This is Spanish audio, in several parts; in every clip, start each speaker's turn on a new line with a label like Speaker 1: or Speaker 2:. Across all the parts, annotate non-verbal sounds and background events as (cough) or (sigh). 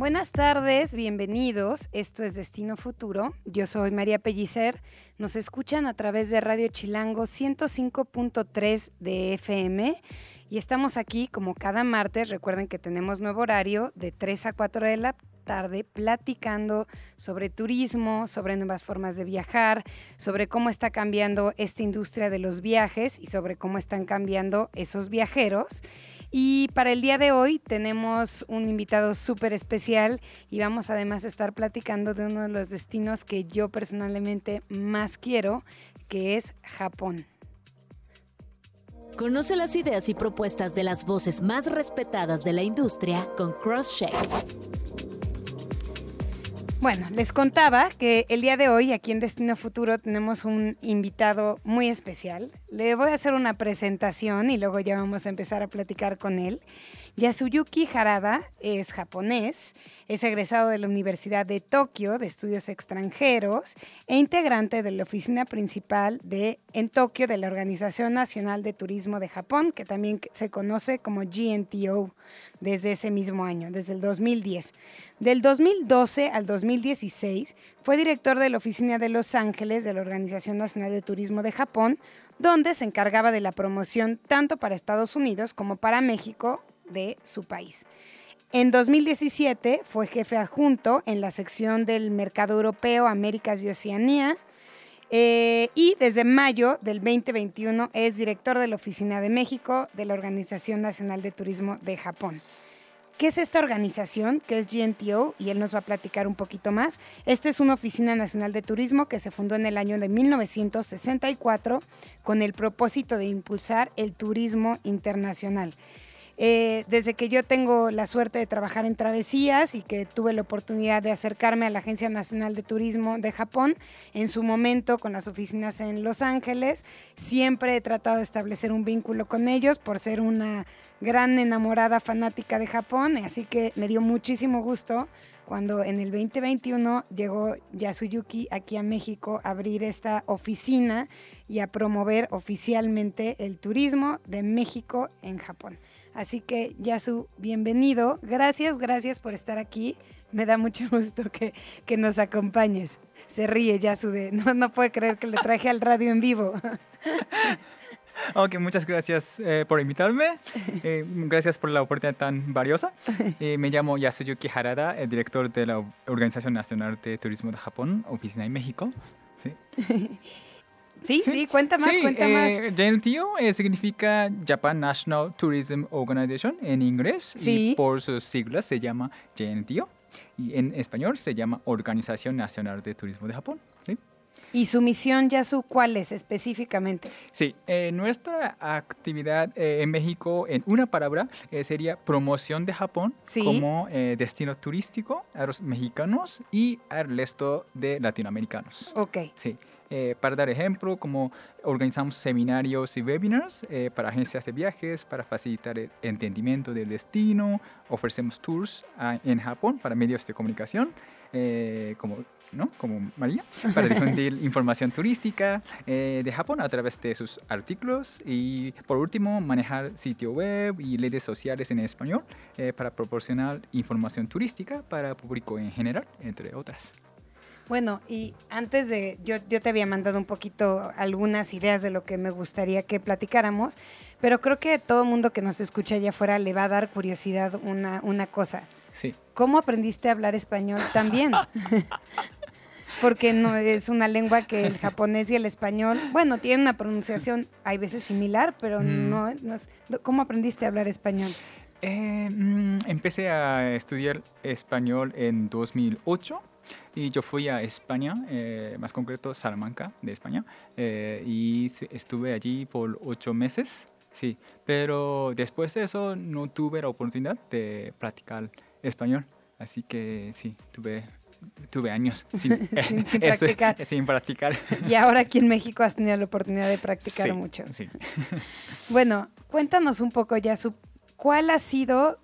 Speaker 1: Buenas tardes, bienvenidos. Esto es Destino Futuro. Yo soy María Pellicer. Nos escuchan a través de Radio Chilango 105.3 de FM y estamos aquí como cada martes. Recuerden que tenemos nuevo horario de 3 a 4 de la tarde platicando sobre turismo, sobre nuevas formas de viajar, sobre cómo está cambiando esta industria de los viajes y sobre cómo están cambiando esos viajeros. Y para el día de hoy tenemos un invitado súper especial y vamos además a estar platicando de uno de los destinos que yo personalmente más quiero, que es Japón.
Speaker 2: Conoce las ideas y propuestas de las voces más respetadas de la industria con CrossCheck.
Speaker 1: Bueno, les contaba que el día de hoy aquí en Destino Futuro tenemos un invitado muy especial. Le voy a hacer una presentación y luego ya vamos a empezar a platicar con él. Yasuyuki Harada es japonés, es egresado de la Universidad de Tokio de Estudios Extranjeros e integrante de la oficina principal de, en Tokio de la Organización Nacional de Turismo de Japón, que también se conoce como GNTO desde ese mismo año, desde el 2010. Del 2012 al 2016 fue director de la oficina de Los Ángeles de la Organización Nacional de Turismo de Japón, donde se encargaba de la promoción tanto para Estados Unidos como para México de su país. En 2017 fue jefe adjunto en la sección del Mercado Europeo, Américas y Oceanía. Eh, y desde mayo del 2021 es director de la Oficina de México de la Organización Nacional de Turismo de Japón. ¿Qué es esta organización? Que es GNTO y él nos va a platicar un poquito más. Esta es una oficina nacional de turismo que se fundó en el año de 1964 con el propósito de impulsar el turismo internacional. Eh, desde que yo tengo la suerte de trabajar en travesías y que tuve la oportunidad de acercarme a la Agencia Nacional de Turismo de Japón, en su momento con las oficinas en Los Ángeles, siempre he tratado de establecer un vínculo con ellos por ser una gran enamorada fanática de Japón, así que me dio muchísimo gusto cuando en el 2021 llegó Yasuyuki aquí a México a abrir esta oficina y a promover oficialmente el turismo de México en Japón. Así que, Yasu, bienvenido. Gracias, gracias por estar aquí. Me da mucho (laughs) gusto que, nos acompañes. Se ríe Yasu de, (laughs) no, no puede creer que le traje al radio en vivo. (laughs)
Speaker 3: Ok, muchas gracias eh, por invitarme. Eh, gracias por la oportunidad tan valiosa. Eh, me llamo Yasuyuki Harada, el director de la Organización Nacional de Turismo de Japón, Oficina en México.
Speaker 1: Sí. Sí, sí, cuenta más, cuenta más.
Speaker 3: JNTO significa Japan National Tourism Organization en inglés y por sus siglas se llama JNTO y en español se llama Organización Nacional de Turismo de Japón. ¿sí?
Speaker 1: ¿Y su misión, Yasu, cuál es específicamente?
Speaker 3: Sí, eh, nuestra actividad eh, en México, en una palabra, eh, sería promoción de Japón como destino turístico a los mexicanos y al resto de latinoamericanos.
Speaker 1: Ok.
Speaker 3: Sí. Para dar ejemplo, como organizamos seminarios y webinars para agencias de viajes, para facilitar el entendimiento del destino, ofrecemos tours ah, en Japón para medios de comunicación, como ¿no? como María, para difundir (laughs) información turística eh, de Japón a través de sus artículos y por último manejar sitio web y redes sociales en español eh, para proporcionar información turística para el público en general, entre otras.
Speaker 1: Bueno, y antes de, yo, yo te había mandado un poquito algunas ideas de lo que me gustaría que platicáramos, pero creo que todo el mundo que nos escucha allá afuera le va a dar curiosidad una, una cosa.
Speaker 3: Sí.
Speaker 1: ¿Cómo aprendiste a hablar español también? (laughs) porque no es una lengua que el japonés y el español, bueno, tienen una pronunciación, hay veces similar, pero no, es... ¿Cómo aprendiste a hablar español?
Speaker 3: Eh, mm, empecé a estudiar español en 2008 y yo fui a España, eh, más concreto Salamanca de España, eh, y estuve allí por ocho meses, sí, pero después de eso no tuve la oportunidad de practicar español, así que sí, tuve tuve años (laughs) sin,
Speaker 1: sin, (laughs) practicar. (laughs)
Speaker 3: sin practicar.
Speaker 1: Y ahora aquí en México has tenido la oportunidad de practicar mucho.
Speaker 3: Sí.
Speaker 1: Bueno, cuéntanos un poco ya su, cuál ha sido,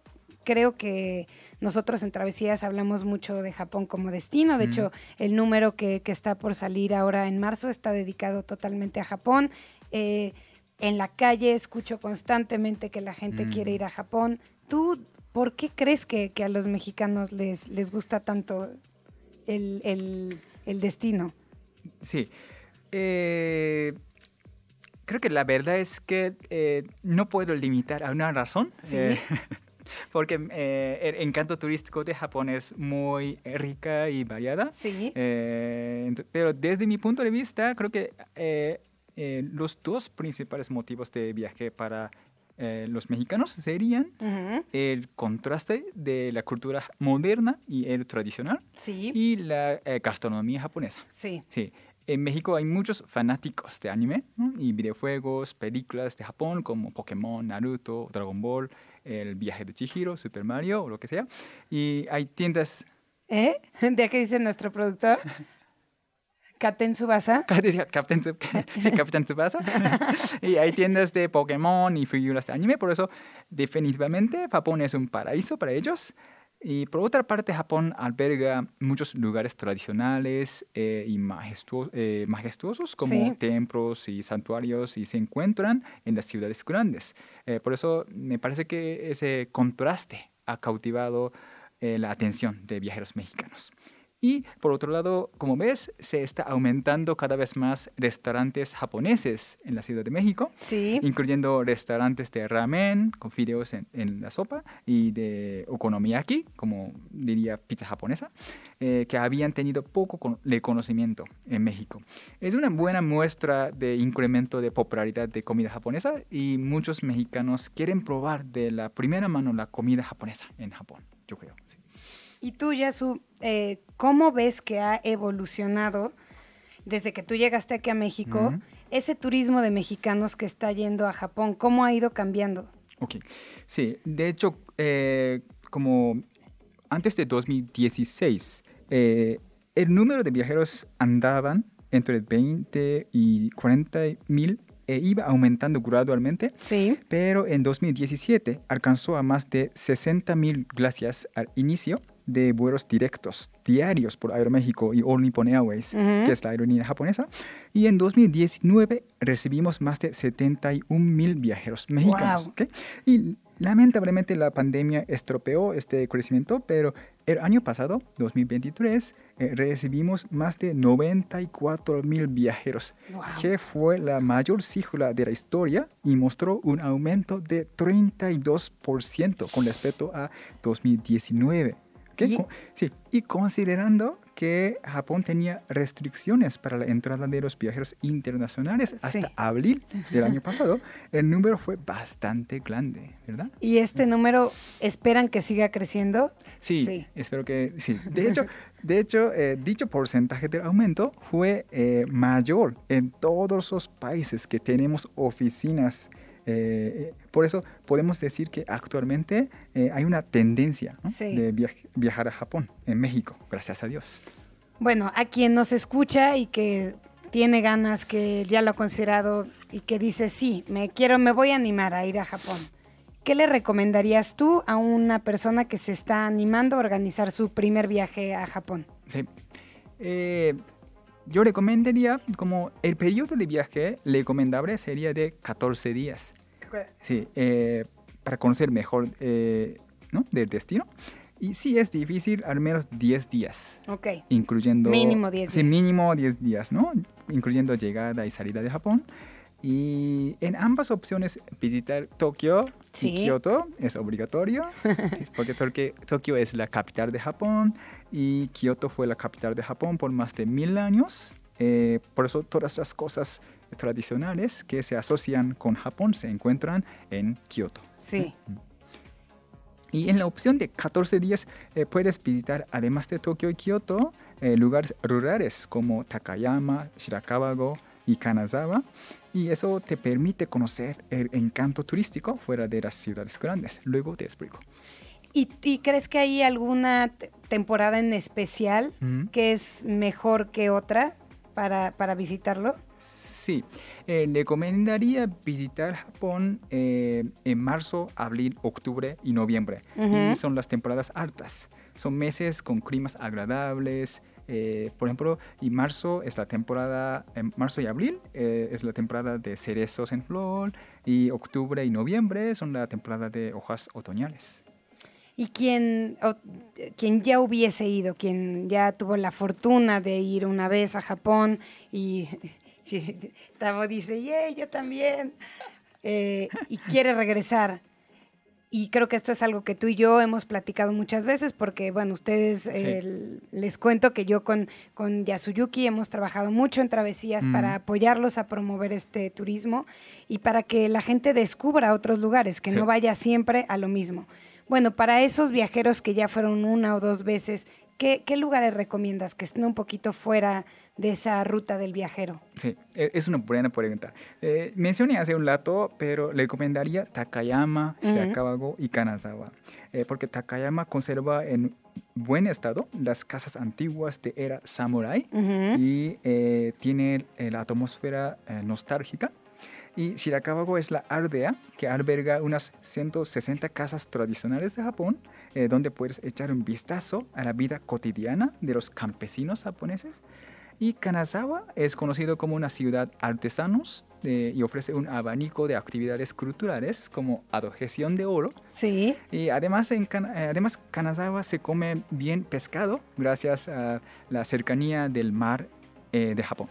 Speaker 1: creo que nosotros en Travesías hablamos mucho de Japón como destino. De hecho, el número que, que, está por salir ahora en marzo está dedicado totalmente a Japón. Eh, en la calle escucho constantemente que la gente quiere ir a Japón. ¿Tú por qué crees que, que a los mexicanos les, les gusta tanto el, el, el destino?
Speaker 3: Sí. Eh, creo que la verdad es que eh, no puedo limitar a una razón.
Speaker 1: ¿Sí? (laughs)
Speaker 3: porque el encanto turístico de Japón es muy rica y variada.
Speaker 1: Sí.
Speaker 3: pero desde mi punto de vista, creo que eh, los dos principales motivos de viaje para eh, los mexicanos serían el contraste de la cultura moderna y el tradicional y la eh, gastronomía japonesa.
Speaker 1: Sí.
Speaker 3: sí. En México hay muchos fanáticos de anime y videojuegos, películas de Japón como Pokémon, Naruto, Dragon Ball, El viaje de Chihiro, Super Mario o lo que sea. Y hay tiendas...
Speaker 1: ¿Eh? (laughs) ¿De qué dice nuestro productor? (laughs) Captain Tsubasa. (laughs)
Speaker 3: Captain, sí, Captain Tsubasa. y hay tiendas de Pokémon y figuras de anime, por eso definitivamente Japón es un paraíso para ellos. Y por otra parte, Japón alberga muchos lugares tradicionales eh, y eh, majestuosos como templos y santuarios y se encuentran en las ciudades grandes. Eh, por eso me parece que ese contraste ha cautivado la atención de viajeros mexicanos. Y por otro lado, como ves, se está aumentando cada vez más restaurantes japoneses en la Ciudad de México,
Speaker 1: sí.
Speaker 3: incluyendo restaurantes de ramen con fideos en, la sopa y de okonomiyaki, como diría pizza japonesa, eh, que habían tenido poco con conocimiento en México. Es una buena muestra de incremento de popularidad de comida japonesa y muchos mexicanos quieren probar de la primera mano la comida japonesa en Japón, yo creo.
Speaker 1: Y tú, Yasu, eh, ¿cómo ves que ha evolucionado desde que tú llegaste aquí a México ese turismo de mexicanos que está yendo a Japón? ¿Cómo ha ido cambiando?
Speaker 3: Ok, sí, de hecho, eh, como antes de 2016, eh, el número de viajeros andaban entre 20 y 40 mil e iba aumentando gradualmente,
Speaker 1: sí.
Speaker 3: pero en 2017 alcanzó a más de 60 mil gracias al inicio de vuelos directos diarios por Aeroméxico y All Nippon Airways, que es la aerolínea japonesa. Y en 2019 recibimos más de 71 mil viajeros mexicanos. Y lamentablemente la pandemia estropeó este crecimiento, pero el año pasado, 2023, eh, recibimos más de 94 mil viajeros, que fue la mayor cifra de la historia y mostró un aumento de 32% con respecto a 2019. ¿Y? Sí, y considerando que Japón tenía restricciones para la entrada de los viajeros internacionales hasta abril del año pasado, el número fue bastante grande, ¿verdad?
Speaker 1: ¿Y este número esperan que siga creciendo?
Speaker 3: Sí, espero que sí. De hecho, de hecho eh, dicho porcentaje de aumento fue eh, mayor en todos los países que tenemos oficinas eh, por eso podemos decir que actualmente eh, hay una tendencia de viajar a Japón, en México, gracias a Dios.
Speaker 1: Bueno, a quien nos escucha y que tiene ganas, que ya lo ha considerado y que dice, sí, me quiero, me voy a animar a ir a Japón. ¿Qué le recomendarías tú a una persona que se está animando a organizar su primer viaje a Japón?
Speaker 3: Sí. Eh, yo recomendaría, como el periodo de viaje recomendable sería de 14 días. Sí, eh, para conocer mejor eh, ¿no? del destino. Y sí es difícil, al menos 10 días.
Speaker 1: Ok.
Speaker 3: Incluyendo...
Speaker 1: Mínimo 10 días.
Speaker 3: Sí, mínimo 10 días, ¿no? Incluyendo llegada y salida de Japón. Y en ambas opciones visitar Tokio y Kioto es obligatorio, (laughs) porque Tokio es la capital de Japón y Kioto fue la capital de Japón por más de mil años. Eh, por eso todas las cosas tradicionales que se asocian con Japón se encuentran en Kioto.
Speaker 1: Sí.
Speaker 3: Y en la opción de 14 días eh, puedes visitar, además de Tokio y Kioto, eh, lugares rurales como Takayama, Shirakawa y Kanazawa. Y eso te permite conocer el encanto turístico fuera de las ciudades grandes. Luego te explico.
Speaker 1: ¿Y, crees que hay alguna temporada en especial que es mejor que otra para, para visitarlo?
Speaker 3: Sí, eh, le recomendaría visitar Japón eh, en marzo, abril, octubre y noviembre. Y son las temporadas altas. Son meses con climas agradables, eh, por ejemplo, y marzo es la temporada, en marzo y abril eh, es la temporada de cerezos en flor y octubre y noviembre son la temporada de hojas otoñales.
Speaker 1: Y quien, quien ya hubiese ido, quien ya tuvo la fortuna de ir una vez a Japón y (laughs) Tavo dice, yeah, yo también, eh, y quiere regresar, y creo que esto es algo que tú y yo hemos platicado muchas veces porque, bueno, ustedes, les cuento que yo con, con Yasuyuki hemos trabajado mucho en travesías para apoyarlos a promover este turismo y para que la gente descubra otros lugares, que no vaya siempre a lo mismo. Bueno, para esos viajeros que ya fueron una o dos veces, ¿qué, qué lugares recomiendas que estén un poquito fuera de esa ruta del viajero?
Speaker 3: Sí, e, es una buena pregunta. Eh, mencioné hace un rato, pero le recomendaría Takayama, Shirakawago y Kanazawa, eh, porque Takayama conserva en buen estado las casas antiguas de era samurai y eh, tiene la atmósfera nostálgica. Y Shirakawago es la aldea que alberga unas 160 casas tradicionales de Japón, donde puedes echar un vistazo a la vida cotidiana de los campesinos japoneses. Y Kanazawa es conocido como una ciudad artesanos eh, y ofrece un abanico de actividades culturales como adogesión de oro.
Speaker 1: Sí.
Speaker 3: Y además, en eh, además Kanazawa se come bien pescado gracias a la cercanía del mar eh, de Japón.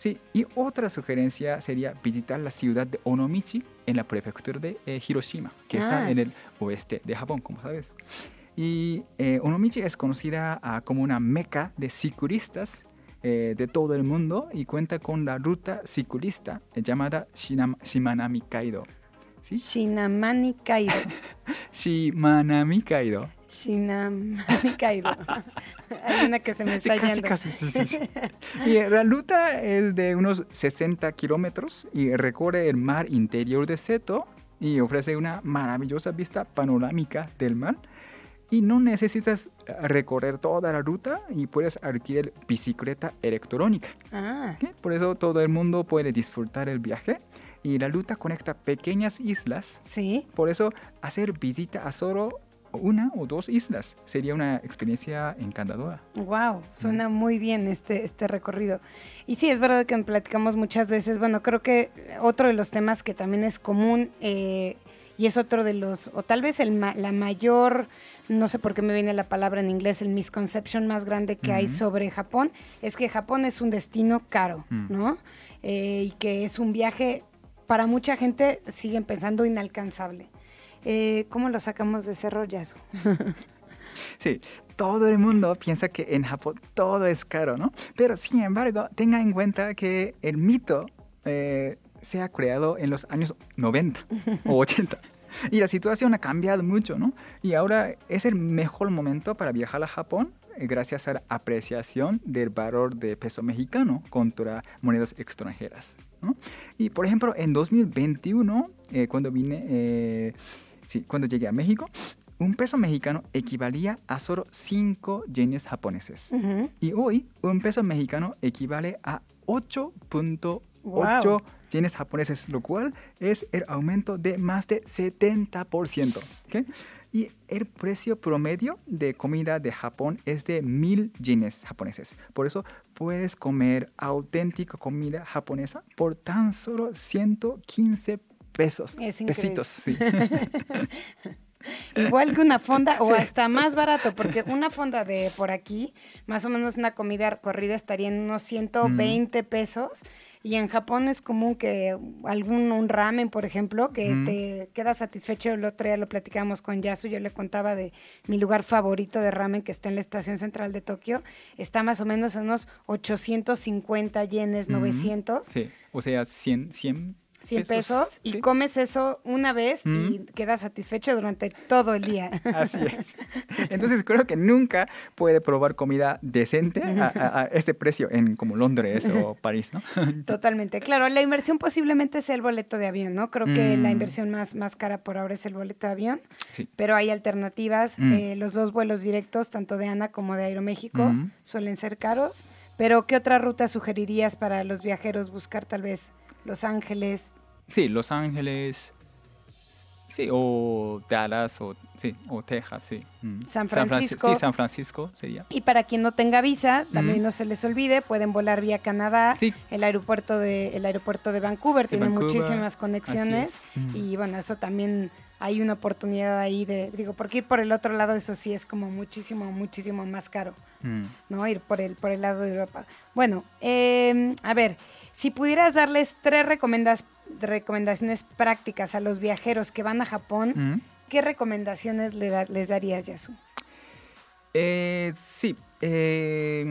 Speaker 3: Sí, y otra sugerencia sería visitar la ciudad de Onomichi en la prefectura de Hiroshima, que está ah. en el oeste de Japón, como sabes. Y Onomichi es conocida ah, como una meca de ciclistas eh, de todo el mundo y cuenta con la ruta ciclista llamada Shimanami Kaido.
Speaker 1: ¿Sí? Shinamani Kaido. (laughs)
Speaker 3: Shimanami Kaido.
Speaker 1: Shinamani (laughs) Kaido. (laughs) Hay una que se me está
Speaker 3: yendo. Casi, sí, sí, (laughs) y la ruta es de unos 60 kilómetros y recorre el mar interior de Seto y ofrece una maravillosa vista panorámica del mar y no necesitas recorrer toda la ruta y puedes adquirir bicicleta electrónica. Ah. Por eso todo el mundo puede disfrutar el viaje y la ruta conecta pequeñas islas.
Speaker 1: Sí.
Speaker 3: Por eso hacer visita a solo una o dos islas sería una experiencia encantadora.
Speaker 1: Wow, suena muy bien este, este recorrido. Y sí, es verdad que platicamos muchas veces. Bueno, creo que otro de los temas que también es común eh, y es otro de los, o tal vez el, la mayor no sé por qué me viene la palabra en inglés, el misconception más grande que hay sobre Japón, es que Japón es un destino caro, mm. ¿no? Eh, y que es un viaje, para mucha gente siguen pensando inalcanzable. Eh, ¿Cómo lo sacamos de ese rollazo? (laughs)
Speaker 3: sí, todo el mundo piensa que en Japón todo es caro, ¿no? Pero sin embargo, tenga en cuenta que el mito eh, se ha creado en los años 90 o (laughs) 80. Y la situación ha cambiado mucho, ¿no? Y ahora es el mejor momento para viajar a Japón eh, gracias a la apreciación del valor de peso mexicano contra monedas extranjeras. ¿no? Y por ejemplo, en 2021, eh, cuando vine, eh, sí, cuando llegué a México, un peso mexicano equivalía a solo 5 yenes japoneses. Y hoy, un peso mexicano equivale a 8.8 yenes japoneses, lo cual es el aumento de más de 70%. Y el precio promedio de comida de Japón es de 1000 yenes japoneses. Por eso puedes comer auténtica comida japonesa por tan solo 115 pesos.
Speaker 1: Es
Speaker 3: Pesitos. Sí. (laughs)
Speaker 1: Igual que una fonda o hasta más barato, porque una fonda de por aquí, más o menos una comida corrida estaría en unos 120 pesos y en Japón es común que algún un ramen, por ejemplo, que te queda satisfecho. El otro día lo platicamos con Yasu, yo le contaba de mi lugar favorito de ramen que está en la estación central de Tokio. Está más o menos en unos 850 yenes, 900.
Speaker 3: Sí, o sea, 100, 100
Speaker 1: 100 pesos, y comes eso una vez y quedas satisfecho durante todo el día. (laughs)
Speaker 3: Así es. Entonces creo que nunca puede probar comida decente a, este precio en como Londres o (laughs) París, ¿no? (laughs)
Speaker 1: Totalmente. Claro, la inversión posiblemente sea el boleto de avión, ¿no? Creo que la mm. inversión más, más cara por ahora es el boleto de avión, sí. pero hay alternativas. Mm. Eh, los dos vuelos directos, tanto de ANA como de Aeroméxico, mm. suelen ser caros. Pero, ¿qué otra ruta sugerirías para los viajeros buscar tal vez Los Ángeles?
Speaker 3: Sí, Los Ángeles, Sí, o Dallas o, sí, o Texas, sí.
Speaker 1: Mm. San Francisco.
Speaker 3: sí, San Francisco sería.
Speaker 1: Y para quien no tenga visa, también no se les olvide, pueden volar vía Canadá. Sí. El aeropuerto de el aeropuerto de Vancouver tiene muchísimas conexiones y bueno, eso también hay una oportunidad ahí de, digo, porque ir por el otro lado, eso sí es como muchísimo, muchísimo más caro, mm. ¿no? Ir por el, por el lado de Europa. Bueno, em, a ver, si pudieras darles tres recomendaciones prácticas a los viajeros que van a Japón, mm. ¿qué recomendaciones les darías, Yasu?
Speaker 3: Eh, sí, eh,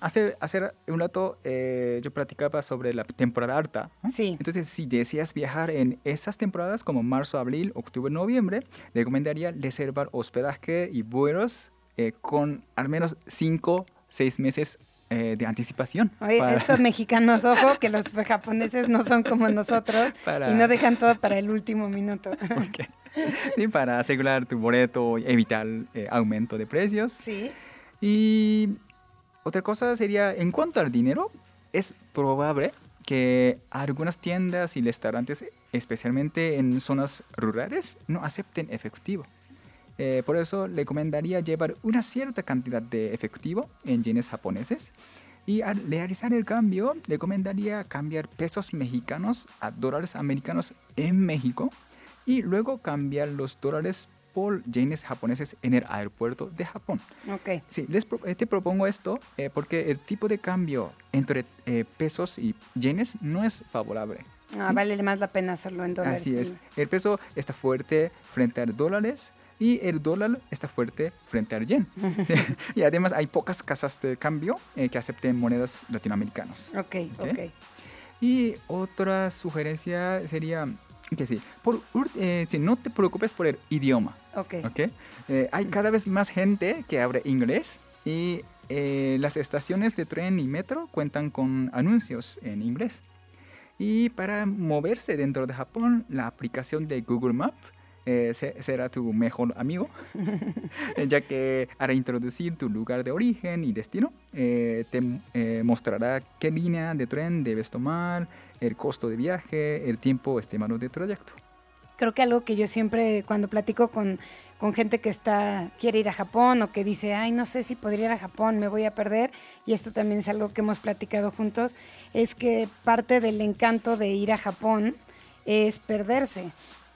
Speaker 3: hace, hacer un rato eh, yo platicaba sobre la temporada alta.
Speaker 1: Sí.
Speaker 3: Entonces, si deseas viajar en esas temporadas como marzo, abril, octubre, noviembre, recomendaría reservar hospedaje y vuelos eh, con al menos 5, 6 meses eh, de anticipación.
Speaker 1: Oye, estos (laughs) mexicanos, ojo, que los japoneses no son como nosotros (laughs) y no dejan todo para el último minuto. (laughs)
Speaker 3: Sí, para asegurar tu boleto y evitar aumento de precios.
Speaker 1: Sí.
Speaker 3: Y otra cosa sería, en cuanto al dinero, es probable que algunas tiendas y restaurantes, especialmente en zonas rurales, no acepten efectivo. Eh, por eso le recomendaría llevar una cierta cantidad de efectivo en yenes japoneses y al realizar el cambio, le recomendaría cambiar pesos mexicanos a dólares americanos en México y luego cambiar los dólares por yenes japoneses en el aeropuerto de Japón.
Speaker 1: Ok.
Speaker 3: Sí, les eh, te propongo esto eh, porque el tipo de cambio entre eh, pesos y yenes no es favorable.
Speaker 1: Ah, vale más la pena hacerlo en dólares.
Speaker 3: Así es. El peso está fuerte frente a dólares y el dólar está fuerte frente al yen. (laughs) y además hay pocas casas de cambio que acepten monedas latinoamericanas.
Speaker 1: Ok, ok.
Speaker 3: Y otra sugerencia sería que sí, por, eh, no te preocupes por el idioma.
Speaker 1: Ok.
Speaker 3: okay? Eh, hay cada vez más gente que habla inglés y eh, las estaciones de tren y metro cuentan con anuncios en inglés. Y para moverse dentro de Japón, la aplicación de Google Maps será tu mejor amigo, (laughs) ya que al introducir tu lugar de origen y destino, te mostrará qué línea de tren debes tomar, el costo de viaje, el tiempo estimado de trayecto.
Speaker 1: Creo que algo que yo siempre cuando platico con, con gente que está quiere ir a Japón o que dice, ay, no sé si podría ir a Japón, me voy a perder, y esto también es algo que hemos platicado juntos, es que parte del encanto de ir a Japón es perderse,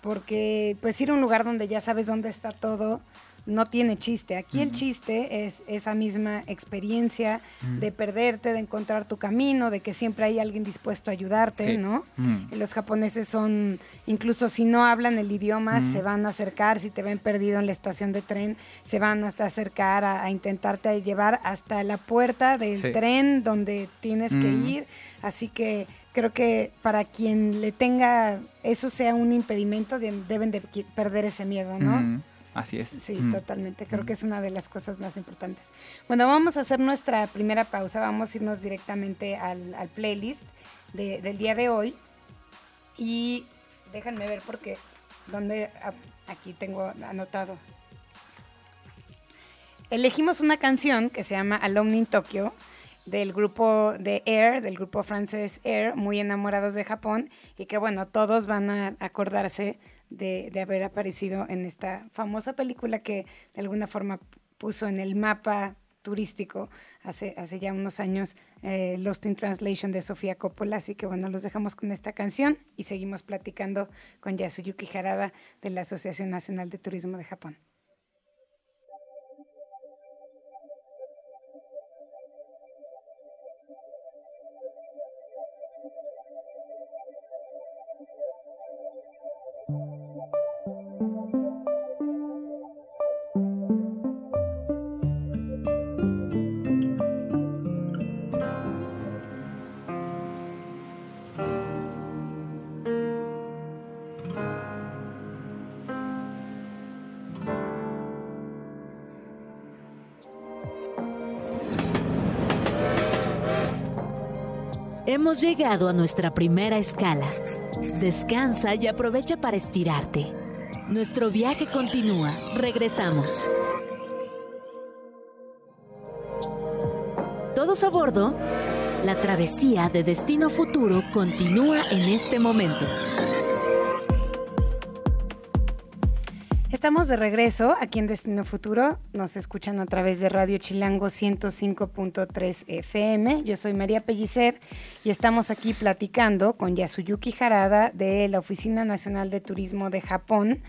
Speaker 1: porque pues ir a un lugar donde ya sabes dónde está todo, no tiene chiste. Aquí el chiste es esa misma experiencia de perderte, de encontrar tu camino, de que siempre hay alguien dispuesto a ayudarte, ¿no? Los japoneses son, incluso si no hablan el idioma, se van a acercar, si te ven perdido en la estación de tren, se van hasta acercar a, intentarte llevar hasta la puerta del tren donde tienes que ir. Así que creo que para quien le tenga eso sea un impedimento, deben de perder ese miedo, ¿no?
Speaker 3: Así es.
Speaker 1: Sí, mm. totalmente. Creo mm. que es una de las cosas más importantes. Bueno, vamos a hacer nuestra primera pausa. Vamos a irnos directamente al, playlist del día de hoy. Y déjenme ver porque donde aquí tengo anotado. Elegimos una canción que se llama Alone in Tokyo del grupo de Air, del grupo francés Air, muy enamorados de Japón y que bueno, todos van a acordarse de, haber aparecido en esta famosa película que de alguna forma puso en el mapa turístico hace, hace ya unos años eh, Lost in Translation de Sofía Coppola. Así que bueno, los dejamos con esta canción y seguimos platicando con Yasuyuki Harada de la Asociación Nacional de Turismo de Japón.
Speaker 2: Hemos llegado a nuestra primera escala. Descansa y aprovecha para estirarte. Nuestro viaje continúa. Regresamos. Todos a bordo. La travesía de Destino Futuro continúa en este momento.
Speaker 1: Estamos de regreso aquí en Destino Futuro. Nos escuchan a través de Radio Chilango 105.3 FM. Yo soy María Pellicer y estamos aquí platicando con Yasuyuki Harada de la Oficina Nacional de Turismo de Japón.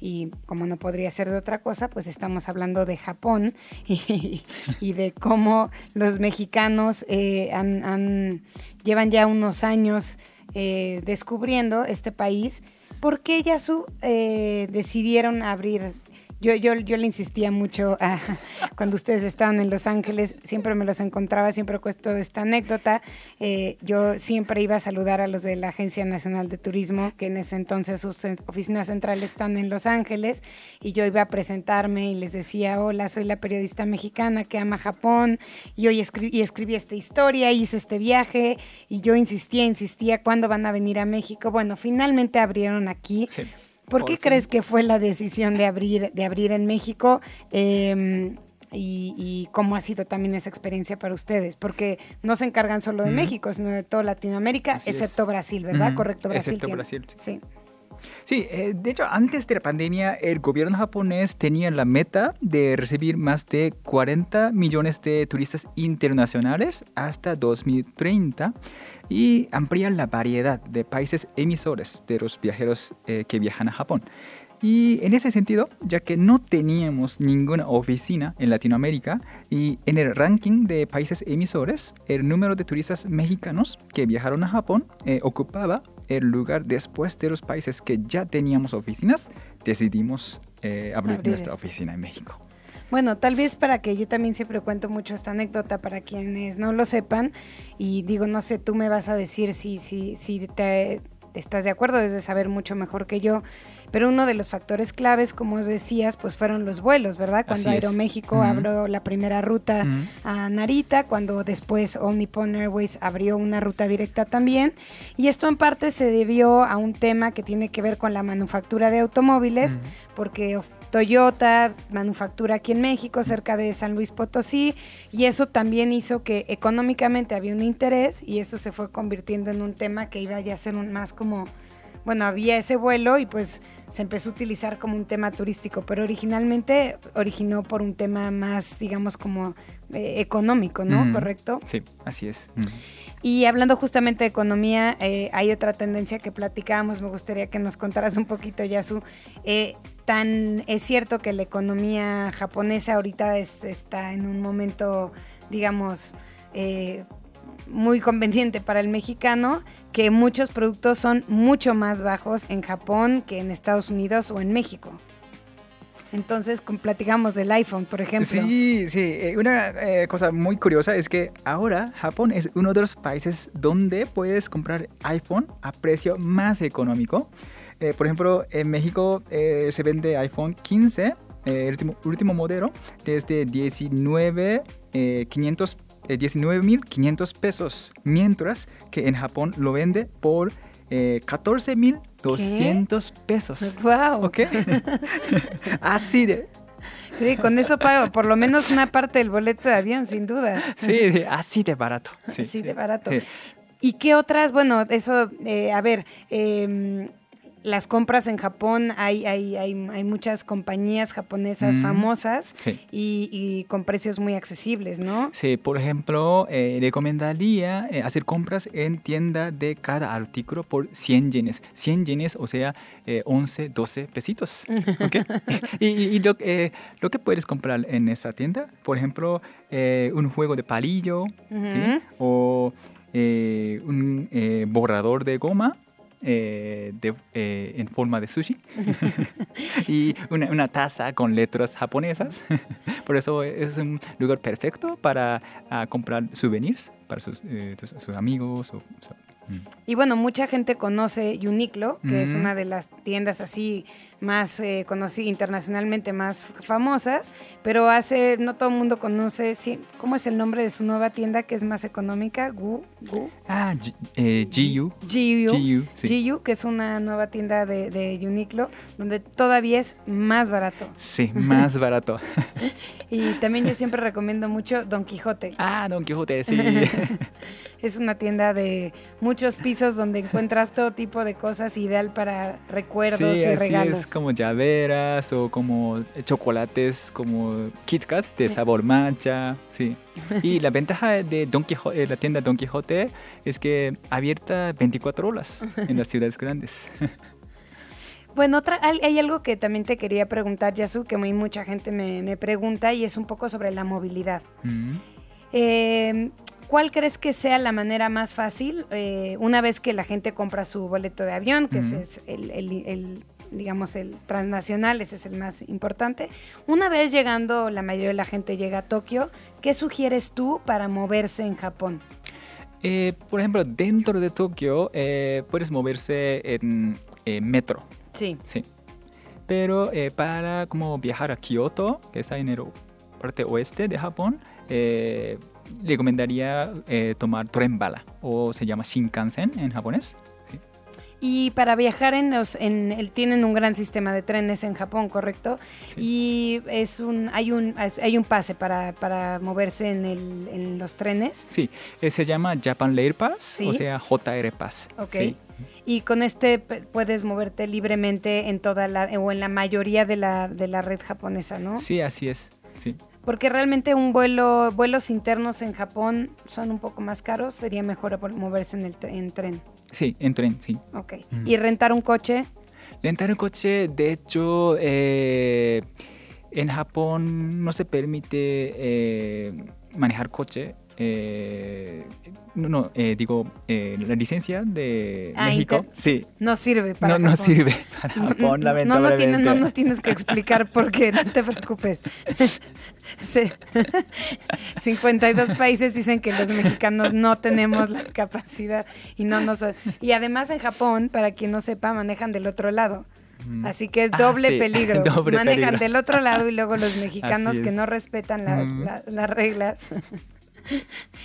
Speaker 1: Y como no podría ser de otra cosa, pues estamos hablando de Japón (laughs) y, de cómo los mexicanos eh, llevan ya unos años eh, descubriendo este país ¿por qué Yasu eh, decidieron abrir yo, yo, yo le insistía mucho (laughs) cuando ustedes estaban en Los Ángeles, siempre me los encontraba, siempre cuento esta anécdota. Eh, yo siempre iba a saludar a los de la Agencia Nacional de Turismo, que en ese entonces sus oficinas centrales están en Los Ángeles, y yo iba a presentarme y les decía, hola, soy la periodista mexicana que ama Japón, y hoy escribí, y escribí esta historia, hice este viaje, y yo insistía, insistía, ¿cuándo van a venir a México? Bueno, finalmente abrieron aquí. Sí ¿Por qué crees que fue la decisión de abrir, de abrir en México? Em, y, cómo ha sido también esa experiencia para ustedes, porque no se encargan solo de México, sino de toda Latinoamérica, excepto Brasil, ¿verdad? Correcto, Brasil.
Speaker 3: Excepto Brasil. Sí. Sí, eh, de hecho, antes de la pandemia, el gobierno japonés tenía la meta de recibir más de 40 millones de turistas internacionales hasta 2030 y ampliar la variedad de países emisores de los viajeros eh, que viajan a Japón. Y en ese sentido, ya que no teníamos ninguna oficina en Latinoamérica y en el ranking de países emisores, el número de turistas mexicanos que viajaron a Japón eh, ocupaba el lugar después de los países que ya teníamos oficinas, decidimos eh, abrir nuestra oficina en México.
Speaker 1: Bueno, tal vez para que yo también siempre cuento mucho esta anécdota para quienes no lo sepan y digo, no sé, tú me vas a decir si, si, si te, estás de acuerdo, desde saber mucho mejor que yo. Pero uno de los factores claves, como decías, pues fueron los vuelos, ¿verdad? Cuando Aeroméxico abrió la primera ruta a Narita, cuando después All Nippon Airways abrió una ruta directa también. Y esto en parte se debió a un tema que tiene que ver con la manufactura de automóviles, porque Toyota manufactura aquí en México, cerca de San Luis Potosí, y eso también hizo que económicamente había un interés y eso se fue convirtiendo en un tema que iba ya a ser un más como bueno, había ese vuelo y pues se empezó a utilizar como un tema turístico, pero originalmente originó por un tema más, digamos, como eh, económico, ¿no? ¿Correcto?
Speaker 3: Sí, así es.
Speaker 1: Y hablando justamente de economía, eh, hay otra tendencia que platicábamos, me gustaría que nos contaras un poquito, Yasu. Eh, tan es cierto que la economía japonesa ahorita está en un momento, digamos, eh, muy conveniente para el mexicano, que muchos productos son mucho más bajos en Japón que en Estados Unidos o en México. Entonces, platicamos del iPhone, por ejemplo.
Speaker 3: Sí, sí. Eh, una eh, cosa muy curiosa es que ahora Japón es uno de los países donde puedes comprar iPhone a precio más económico. Eh, por ejemplo, en México se vende iPhone 15, el último, último modelo, desde 19, 500 19.500 pesos, mientras que en Japón lo vende por eh, 14.200 pesos.
Speaker 1: ¡Wow!
Speaker 3: ¿Ok? (laughs) Así de...
Speaker 1: Sí, con eso pago por lo menos una parte del boleto de avión, sin duda.
Speaker 3: Sí, así de barato.
Speaker 1: Sí, así de barato. ¿Y qué otras? Bueno, eso, eh, a ver, eh, las compras en Japón, hay, hay, hay, hay muchas compañías japonesas famosas y, con precios muy accesibles, ¿no?
Speaker 3: Sí, por ejemplo, eh, recomendaría eh, hacer compras en tienda de cada artículo por 100 yenes. 100 yenes, o sea, 11, eh, 12 pesitos. (laughs) y, lo, lo, que puedes comprar en esa tienda, por ejemplo, un juego de palillo o un borrador de goma eh, eh, en forma de sushi (laughs) (laughs) y una, taza con letras japonesas. (laughs) Por eso es un lugar perfecto para ah, comprar souvenirs para sus, eh, sus amigos.
Speaker 1: Mm. Y bueno, mucha gente conoce Uniqlo, que es una de las tiendas así más eh, conocidas, internacionalmente más famosas, pero hace, no todo el mundo conoce, ¿cómo es el nombre de su nueva tienda que es más económica? Gu, Gu.
Speaker 3: Ah, eh, GU.
Speaker 1: GU, sí. que es una nueva tienda de, de Uniqlo, donde todavía es más barato.
Speaker 3: Sí, (laughs) más barato.
Speaker 1: y también yo siempre recomiendo mucho Don Quijote.
Speaker 3: Ah, Don Quijote, sí. (laughs)
Speaker 1: es una tienda de muchos pisos donde encuentras todo tipo de cosas ideal para recuerdos y regalos
Speaker 3: como llaveras o como chocolates como Kit Kat de sabor matcha, sí. (laughs) Y la ventaja de Don Quijote, la tienda Don Quijote es que abierta 24 horas en las ciudades grandes. (laughs)
Speaker 1: Bueno, otra, hay, algo que también te quería preguntar, Yasu, que muy mucha gente me, pregunta y es un poco sobre la movilidad. Mm. Em, ¿Cuál crees que sea la manera más fácil eh, una vez que la gente compra su boleto de avión, que es el, digamos, el transnacional, ese es el más importante. Una vez llegando, la mayoría de la gente llega a Tokio, ¿qué sugieres tú para moverse en Japón?
Speaker 3: Eh, por ejemplo, dentro de Tokio eh, puedes moverse en metro.
Speaker 1: Sí.
Speaker 3: Sí. Pero para como viajar a Kioto, que está en el parte oeste de Japón, recomendaría tomar tren bala o se llama Shinkansen en japonés.
Speaker 1: Y para viajar en los, en tienen un gran sistema de trenes en Japón, ¿correcto? Y es un, hay un, hay un pase para, para moverse en, el, en los trenes.
Speaker 3: Sí, eh, se llama Japan Rail Pass, o sea JR Pass.
Speaker 1: Ok. Y con este puedes moverte libremente en toda la, o en la mayoría de la, de la red japonesa, ¿no?
Speaker 3: Sí, así es. Sí.
Speaker 1: Porque realmente un vuelo, vuelos internos en Japón son un poco más caros, sería mejor moverse en el en tren.
Speaker 3: Sí, en tren, sí.
Speaker 1: Ok. ¿Y rentar un coche?
Speaker 3: Rentar un coche, de hecho, eh, en Japón no se permite eh, manejar coche eh, no, no eh, digo, eh, la licencia de ah, México, sí.
Speaker 1: No sirve para
Speaker 3: no, Japón. No sirve para Japón, lamentablemente. (laughs)
Speaker 1: No, no, nos tienes que explicar por qué, no te preocupes. (laughs) sí. (laughs) 52 países dicen que los mexicanos no tenemos la capacidad y no nos... Y además en Japón, para quien no sepa, manejan del otro lado. Mm. Así que es ah, doble peligro. Manejan del otro lado y luego los mexicanos que no respetan las reglas.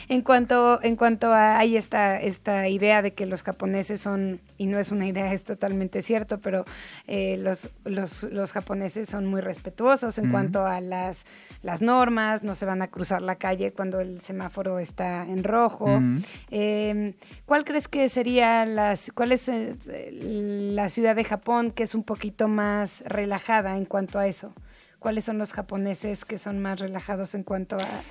Speaker 1: En cuanto, en cuanto a hay esta, esta idea de que los japoneses son, y no es una idea, es totalmente cierto, pero eh, los, los, los, japoneses son muy respetuosos en cuanto a las, las normas, no se van a cruzar la calle cuando el semáforo está en rojo. Em, ¿Cuál crees que sería las, cuál es la ciudad de Japón que es un poquito más relajada en cuanto a eso? ¿Cuáles son los japoneses que son más relajados en cuanto a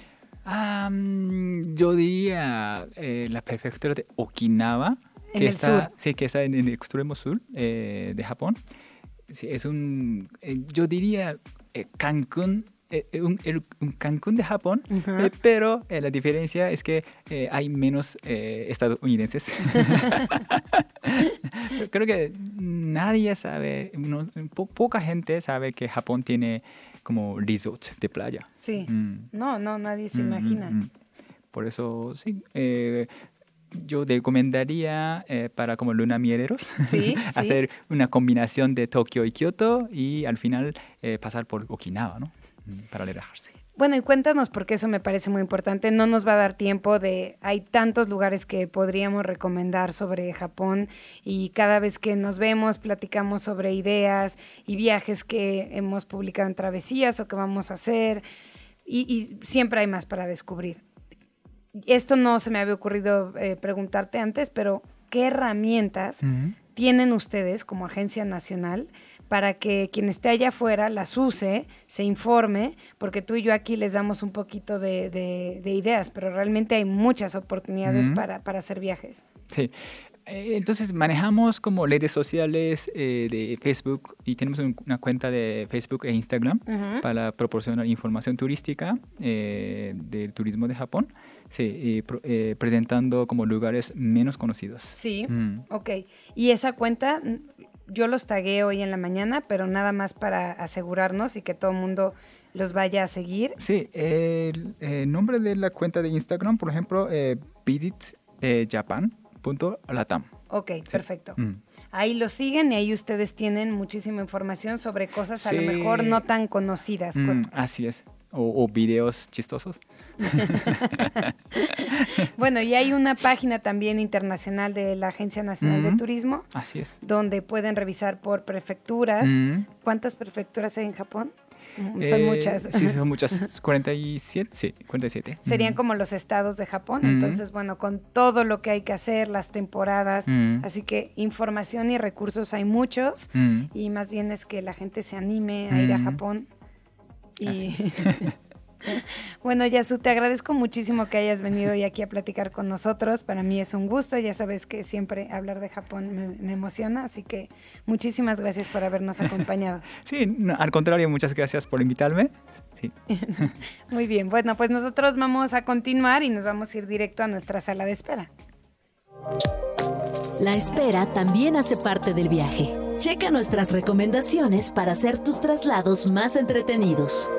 Speaker 3: yo diría eh, la prefectura de Okinawa,
Speaker 1: que
Speaker 3: está, Sí, que está en el extremo sur eh, de Japón. Sí, es un, eh, yo diría Cancún, un, un, Cancún de Japón, pero la diferencia es que hay menos estadounidenses. (laughs) Creo que nadie sabe, poca gente sabe que Japón tiene como resort de playa.
Speaker 1: Sí. Mm. No, no, nadie se mm, imagina. Mm,
Speaker 3: Por eso, sí. Eh, yo recomendaría eh, para como luna mieleros (laughs)
Speaker 1: ¿Sí?
Speaker 3: hacer una combinación de Tokio y Kioto y al final eh, pasar por Okinawa, ¿no? Para relajarse.
Speaker 1: Bueno, y cuéntanos, porque eso me parece muy importante. No nos va a dar tiempo de. Hay tantos lugares que podríamos recomendar sobre Japón y cada vez que nos vemos, platicamos sobre ideas y viajes que hemos publicado en Travesías o que vamos a hacer. Y, siempre hay más para descubrir. Esto no se me había ocurrido eh, preguntarte antes, pero ¿qué herramientas tienen ustedes como agencia nacional? Para que quien esté allá afuera las use, se informe, porque tú y yo aquí les damos un poquito de, ideas, pero realmente hay muchas oportunidades para, hacer viajes.
Speaker 3: Sí. Eh, entonces manejamos como redes sociales eh, de Facebook y tenemos una cuenta de Facebook e Instagram para proporcionar información turística eh, del turismo de Japón. Sí, presentando como lugares menos conocidos.
Speaker 1: Sí, mm. ok. ¿Y esa cuenta yo los tagué hoy en la mañana, pero nada más para asegurarnos y que todo el mundo los vaya a seguir.
Speaker 3: Sí, el, nombre de la cuenta de Instagram, por ejemplo, eh, visitjapan.latam.
Speaker 1: Ok, perfecto. Mm. Ahí lo siguen y ahí ustedes tienen muchísima información sobre cosas a lo mejor no tan conocidas.
Speaker 3: Mm, así es. O, videos chistosos. (laughs)
Speaker 1: bueno, y hay una página también internacional de la Agencia Nacional de mm, Turismo.
Speaker 3: Así es.
Speaker 1: Donde pueden revisar por prefecturas. ¿Cuántas prefecturas hay en Japón? Mm, son eh, muchas.
Speaker 3: Sí, son muchas. (laughs) 47, sí, 47.
Speaker 1: Serían como los estados de Japón. Entonces, bueno, con todo lo que hay que hacer, las temporadas. Así que información y recursos hay muchos. Y más bien es que la gente se anime a ir a Japón. Y (laughs) Bueno, Yasu, te agradezco muchísimo que hayas venido hoy aquí a platicar con nosotros. Para mí es un gusto. Ya sabes que siempre hablar de Japón me, emociona, así que muchísimas gracias por habernos acompañado. (laughs)
Speaker 3: Sí, al contrario, muchas gracias por invitarme. Sí. (laughs)
Speaker 1: Muy bien, bueno, pues nosotros vamos a continuar y nos vamos a ir directo a nuestra sala de espera.
Speaker 2: La espera también hace parte del viaje. Checa nuestras recomendaciones para hacer tus traslados más entretenidos.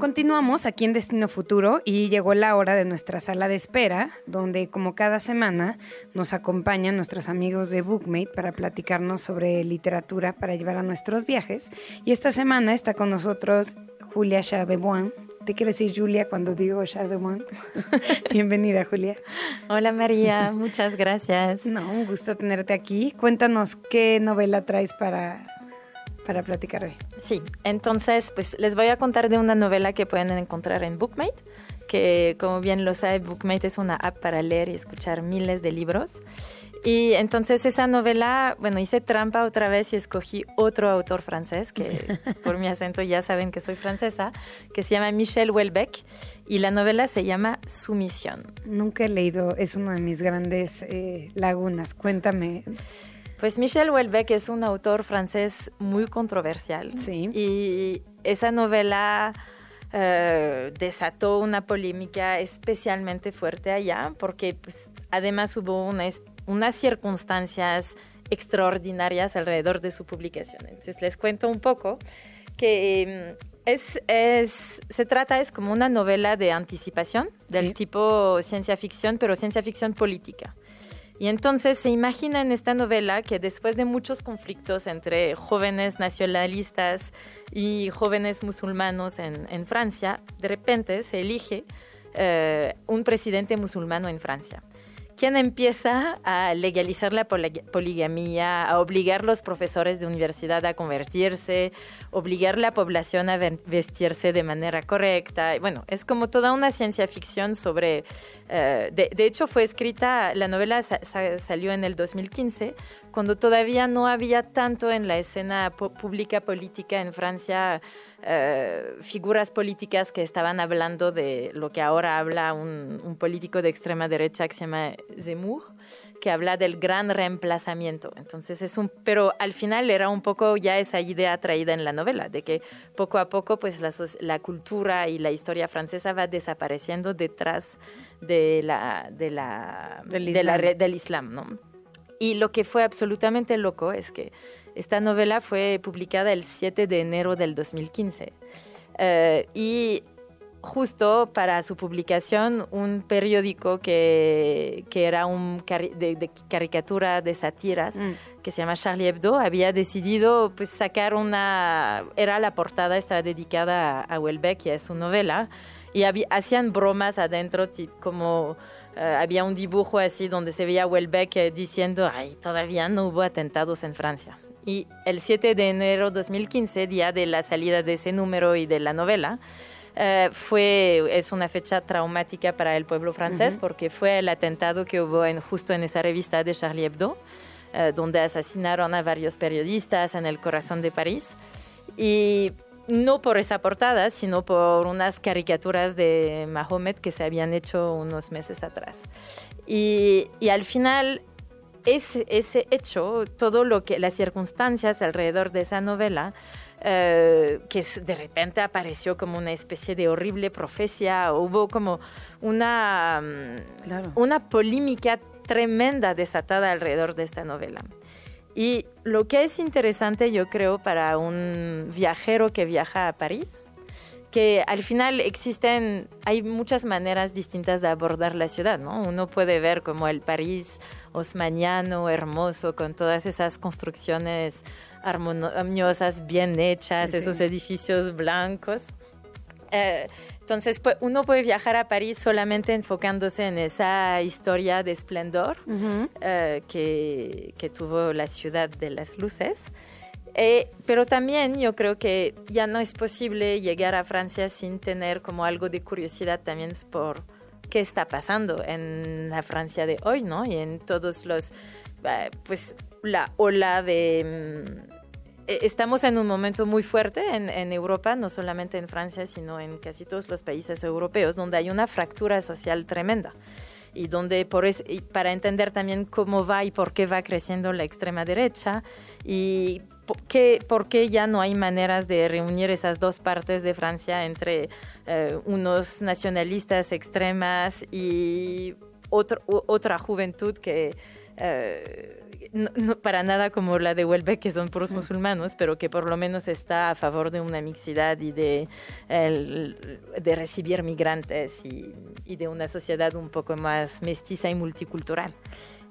Speaker 1: Continuamos aquí en Destino Futuro y llegó la hora de nuestra sala de espera, donde como cada semana nos acompañan nuestros amigos de Bookmate para platicarnos sobre literatura para llevar a nuestros viajes. Y esta semana está con nosotros Julia Chardebois. Te quiero decir Julia cuando digo Chardebois. (laughs) Bienvenida, Julia.
Speaker 4: Hola, María. Muchas gracias.
Speaker 1: No, un gusto tenerte aquí. Cuéntanos qué novela traes para para platicar hoy.
Speaker 4: Sí, entonces pues les voy a contar de una novela que pueden encontrar en Bookmate, que como bien lo sabe, Bookmate es una app para leer y escuchar miles de libros. Y entonces esa novela, bueno, hice trampa otra vez y escogí otro autor francés, que (laughs) por mi acento ya saben que soy francesa, que se llama Michel Houellebecq, y la novela se llama Sumisión.
Speaker 1: Nunca he leído, es una de mis grandes eh, lagunas. Cuéntame.
Speaker 4: Pues Michel Houellebecq es un autor francés muy controversial.
Speaker 1: Sí.
Speaker 4: Y esa novela eh, desató una polémica especialmente fuerte allá, porque pues, además hubo unas circunstancias extraordinarias alrededor de su publicación. Entonces les cuento un poco que es, es, se trata, es como una novela de anticipación del tipo ciencia ficción, pero ciencia ficción política. Y entonces se imagina en esta novela que después de muchos conflictos entre jóvenes nacionalistas y jóvenes musulmanos en, Francia, de repente se elige eh, un presidente musulmano en Francia quien empieza a legalizar la poligamia, a obligar a los profesores de universidad a convertirse, obligar a la población a vestirse de manera correcta. Bueno, es como toda una ciencia ficción sobre... Eh, de, hecho, fue escrita, la novela salió en el 2015, cuando todavía no había tanto en la escena pública política en Francia eh, figuras políticas que estaban hablando de lo que ahora habla un, político de extrema derecha que se llama Zemmour, que habla del gran reemplazamiento. Entonces es un, pero al final era un poco ya esa idea traída en la novela, de que poco a poco pues la, la cultura y la historia francesa va desapareciendo detrás de la, de la, del, Islam. del Islam, ¿no? Y lo que fue absolutamente loco es que esta novela fue publicada el 7 de enero del 2015 eh, y justo para su publicación un periódico que, que era un de, caricatura de sátiras mm. que se llama Charlie Hebdo había decidido pues sacar una era la portada estaba dedicada a, Welbeck y a su novela y hacían bromas adentro como eh, había un dibujo así donde se veía Welbeck eh, diciendo ay todavía no hubo atentados en Francia y el 7 de enero de 2015, día de la salida de ese número y de la novela, eh, fue, es una fecha traumática para el pueblo francés porque fue el atentado que hubo en, justo en esa revista de Charlie Hebdo, eh, donde asesinaron a varios periodistas en el corazón de París. Y no por esa portada, sino por unas caricaturas de Mahomet que se habían hecho unos meses atrás. Y, y al final ese, ese hecho, todo lo que, las circunstancias alrededor de esa novela, eh, que de repente apareció como una especie de horrible profecía, hubo como una, mm, una polémica tremenda desatada alrededor de esta novela. Y lo que es interesante, yo creo, para un viajero que viaja a París, que al final existen, hay muchas maneras distintas de abordar la ciudad, ¿no? Uno puede ver como el París osmaniano, hermoso, con todas esas construcciones armoniosas, bien hechas, esos edificios blancos. Eh, entonces, pues, uno puede viajar a París solamente enfocándose en esa historia de esplendor eh, que, que, tuvo la ciudad de las luces. Eh, pero también yo creo que ya no es posible llegar a Francia sin tener como algo de curiosidad también por qué está pasando en la Francia de hoy, ¿no? Y en todos los, eh, pues, la ola de mm, eh, estamos en un momento muy fuerte en, Europa, no solamente en Francia, sino en casi todos los países europeos, donde hay una fractura social tremenda y donde por para entender también cómo va y por qué va creciendo la extrema derecha y por qué, ya no hay maneras de reunir esas dos partes de Francia entre eh, unos nacionalistas extremas y otra juventud que... Eh, no, para nada como la de Huelva, que son puros musulmanos, pero que por lo menos está a favor de una mixidad y de, de recibir migrantes y, y, de una sociedad un poco más mestiza y multicultural.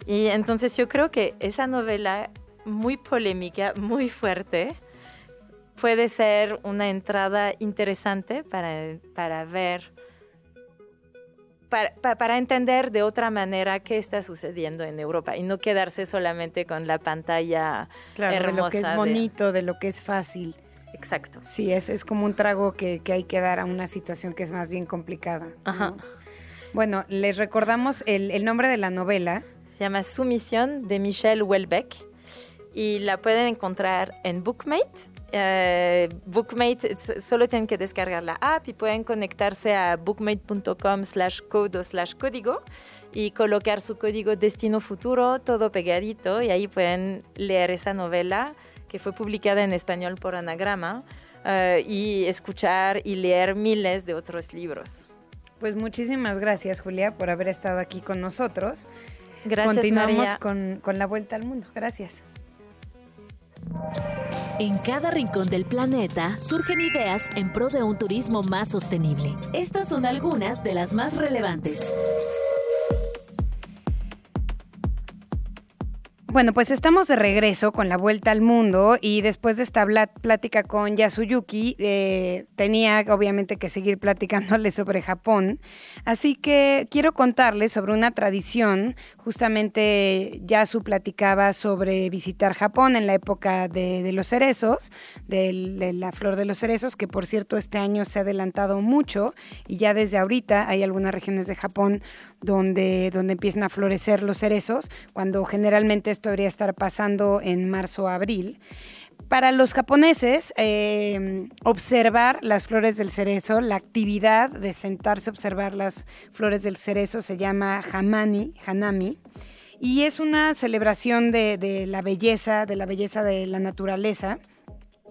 Speaker 4: Y entonces yo creo que esa novela muy polémica, muy fuerte, puede ser una entrada interesante para, para ver para, entender de otra manera qué está sucediendo en Europa y no quedarse solamente con la pantalla
Speaker 1: claro, de lo que es bonito, de... lo que es fácil.
Speaker 4: Exacto.
Speaker 1: Sí, es, es como un trago que, hay que dar a una situación que es más bien complicada. Ajá. Bueno, les recordamos el, el nombre de la novela.
Speaker 4: Se llama Sumisión de Michelle Welbeck y la pueden encontrar en Bookmate eh, Bookmate, solo tienen que descargar la app y pueden conectarse a bookmate.com slash code slash código y colocar su código Destino Futuro, todo pegadito, y ahí pueden leer esa novela que fue publicada en español por Anagrama eh, y escuchar y leer miles de otros libros.
Speaker 1: Pues muchísimas gracias, Julia, por haber estado aquí con nosotros.
Speaker 4: Gracias,
Speaker 1: Continuamos Con, con la vuelta al mundo. Gracias.
Speaker 2: En cada rincón del planeta surgen ideas en pro de un turismo más sostenible. Estas son algunas de las más relevantes.
Speaker 1: Bueno, pues estamos de regreso con la vuelta al mundo y después de esta plática con Yasuyuki, eh, tenía obviamente que seguir platicándole sobre Japón. Así que quiero contarles sobre una tradición. Justamente Yasu platicaba sobre visitar Japón en la época de, los cerezos, de, de la flor de los cerezos, que por cierto este año se ha adelantado mucho y ya desde ahorita hay algunas regiones de Japón donde, donde empiezan a florecer los cerezos, cuando generalmente debería estar pasando en marzo o abril. Para los japoneses, eh, observar las flores del cerezo, la actividad de sentarse a observar las flores del cerezo se llama hamani, hanami, y es una celebración de la belleza, de la belleza de la naturaleza.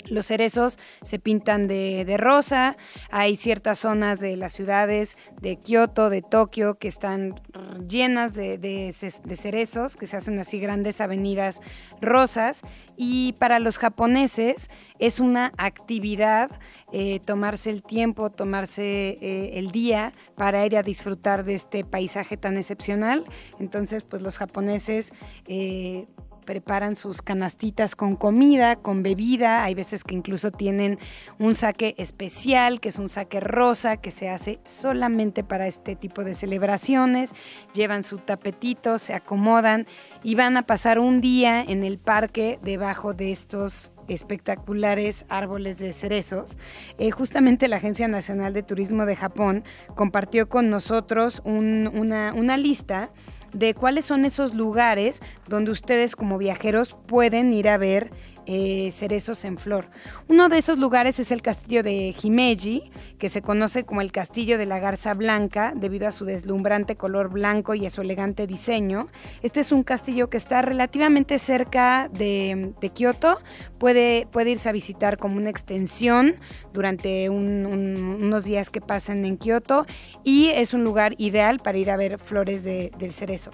Speaker 1: Los cerezos se pintan de, rosa, hay ciertas zonas de las ciudades de Kioto, de Tokio, que están llenas de, cerezos, que se hacen así grandes avenidas rosas. Y para los japoneses es una actividad eh, tomarse el tiempo, tomarse eh, el día para ir a disfrutar de este paisaje tan excepcional. Entonces, pues los japoneses... Eh, preparan sus canastitas con comida, con bebida, hay veces que incluso tienen un saque especial, que es un saque rosa, que se hace solamente para este tipo de celebraciones, llevan su tapetito, se acomodan y van a pasar un día en el parque debajo de estos espectaculares árboles de cerezos. Eh, justamente la Agencia Nacional de Turismo de Japón compartió con nosotros una, una lista de cuáles son esos lugares donde ustedes como viajeros pueden ir a ver eh, cerezos en flor. Uno de esos lugares es el castillo de Himeji, que se conoce como el castillo de la garza blanca debido a su deslumbrante color blanco y a su elegante diseño. Este es un castillo que está relativamente cerca de, Kioto, puede, irse a visitar como una extensión durante unos días que pasan en Kioto y es un lugar ideal para ir a ver flores del cerezo.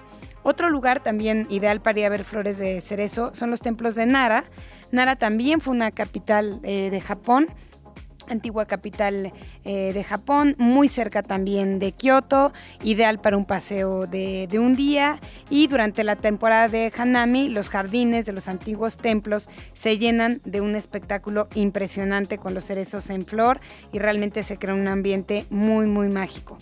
Speaker 1: Otro lugar también ideal para ir a ver flores de cerezo son los templos de Nara, Nara también fue una capital eh, de Japón antigua capital eh, de Japón, muy cerca también de Kioto, ideal para un paseo de, de, un día. Y durante la temporada de Hanami los jardines de los antiguos templos se llenan de un espectáculo impresionante con los cerezos en flor y realmente se crea un ambiente muy muy mágico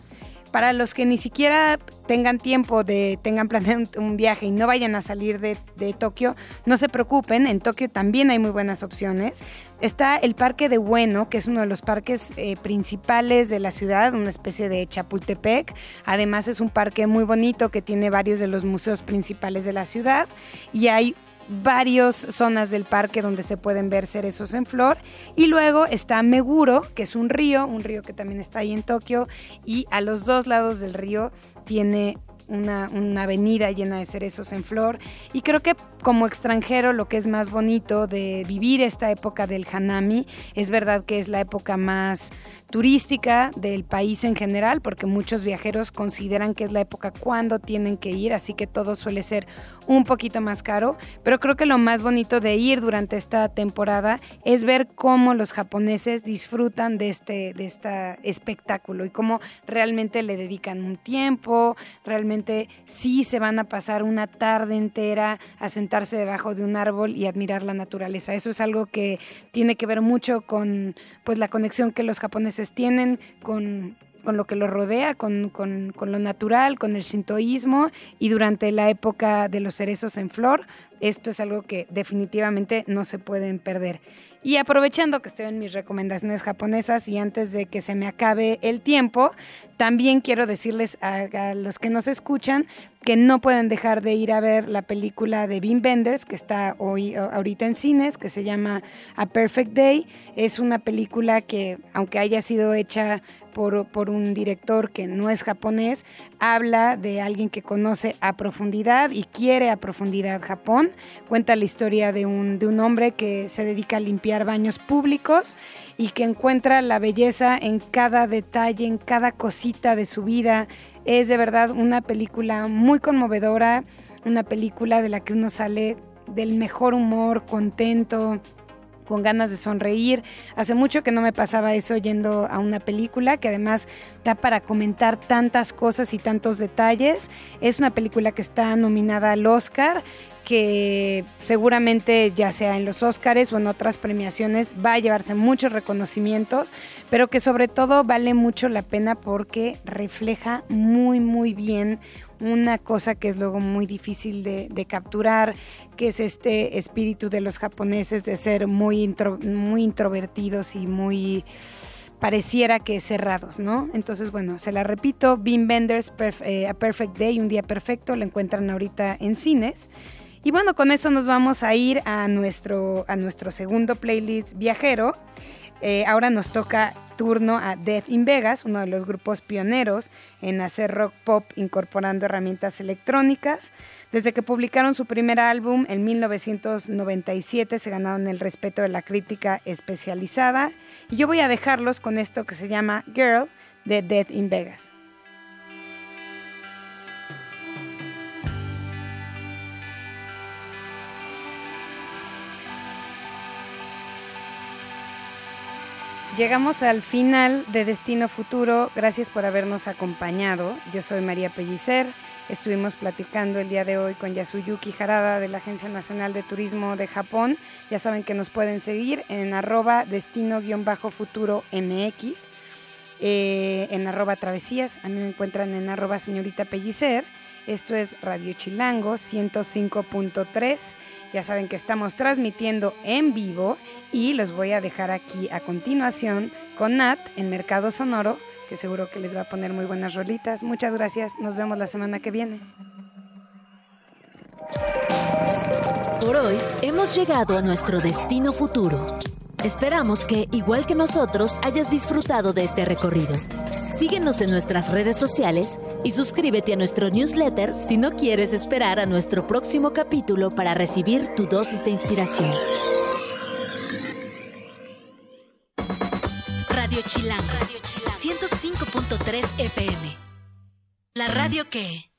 Speaker 1: para los que ni siquiera tengan tiempo de, tengan planeado un, viaje y no vayan a salir de, Tokio, no se preocupen, en Tokio también hay muy buenas opciones. Está el Parque de Bueno, que es uno de los parques eh, principales de la ciudad, una especie de Chapultepec. Además es un parque muy bonito que tiene varios de los museos principales de la ciudad y hay varias zonas del parque donde se pueden ver cerezos en flor. Y luego está Meguro, que es un río, un río que también está ahí en Tokio. Y a los dos lados del río tiene una, avenida llena de cerezos en flor. Y creo que como extranjero lo que es más bonito de vivir esta época del Hanami es verdad que es la época más turística del país en general, porque muchos viajeros consideran que es la época cuando tienen que ir, así que todo suele ser un poquito más caro. Pero creo que lo más bonito de ir durante esta temporada es ver cómo los japoneses disfrutan de este, de este espectáculo y cómo realmente le dedican un tiempo, realmente sí se van a pasar una tarde entera a sentarse debajo de un árbol y admirar la naturaleza. Eso es algo que tiene que ver mucho con pues la conexión que los japoneses tienen con con lo que los rodea, con, con, con, lo natural, con el shintoísmo y durante la época de los cerezos en flor, esto es algo que definitivamente no se pueden perder. Y aprovechando que estoy en mis recomendaciones japonesas y antes de que se me acabe el tiempo, también quiero decirles a, los que nos escuchan que no pueden dejar de ir a ver la película de Wim Benders que está hoy ahorita en cines, que se llama A Perfect Day. Es una película que, aunque haya sido hecha por, un director que no es japonés, habla de alguien que conoce a profundidad y quiere a profundidad Japón. Cuenta la historia de un, de un hombre que se dedica a limpiar baños públicos y que encuentra la belleza en cada detalle, en cada cosita de su vida. Es de verdad una película muy conmovedora, una película de la que uno sale del mejor humor, contento, con ganas de sonreír. Hace mucho que no me pasaba eso yendo a una película que además da para comentar tantas cosas y tantos detalles. Es una película que está nominada al Oscar que seguramente ya sea en los Oscars o en otras premiaciones va a llevarse muchos reconocimientos, pero que sobre todo vale mucho la pena porque refleja muy muy bien una cosa que es luego muy difícil de, capturar, que es este espíritu de los japoneses de ser muy, muy introvertidos y muy pareciera que cerrados, ¿no? Entonces, bueno, se la repito, Bean Benders, eh, A Perfect Day, Un Día Perfecto, lo encuentran ahorita en cines. Y bueno, con eso nos vamos a ir a nuestro, a nuestro segundo playlist viajero. Eh, ahora nos toca turno a Death in Vegas, uno de los grupos pioneros en hacer rock pop incorporando herramientas electrónicas. Desde que publicaron su primer álbum en 1997 se ganaron el respeto de la crítica especializada. Y yo voy a dejarlos con esto que se llama Girl de Death in Vegas. Llegamos al final de Destino Futuro. Gracias por habernos acompañado. Yo soy María Pellicer. Estuvimos platicando el día de hoy con Yasuyuki Harada de la Agencia Nacional de Turismo de Japón. Ya saben que nos pueden seguir en arroba destino-futuro MX, eh, en arroba travesías. A mí me encuentran en arroba señorita Pellicer. Esto es Radio Chilango 105.3 ya saben que estamos transmitiendo en vivo y los voy a dejar aquí a continuación con Nat en Mercado Sonoro, que seguro que les va a poner muy buenas rolitas. Muchas gracias, nos vemos la semana que viene.
Speaker 2: Por hoy hemos llegado a nuestro destino futuro. Esperamos que, igual que nosotros, hayas disfrutado de este recorrido. Síguenos en nuestras redes sociales y suscríbete a nuestro newsletter si no quieres esperar a nuestro próximo capítulo para recibir tu dosis de inspiración. Radio Chilán, Radio Chilán, 105.3 FM. La radio que...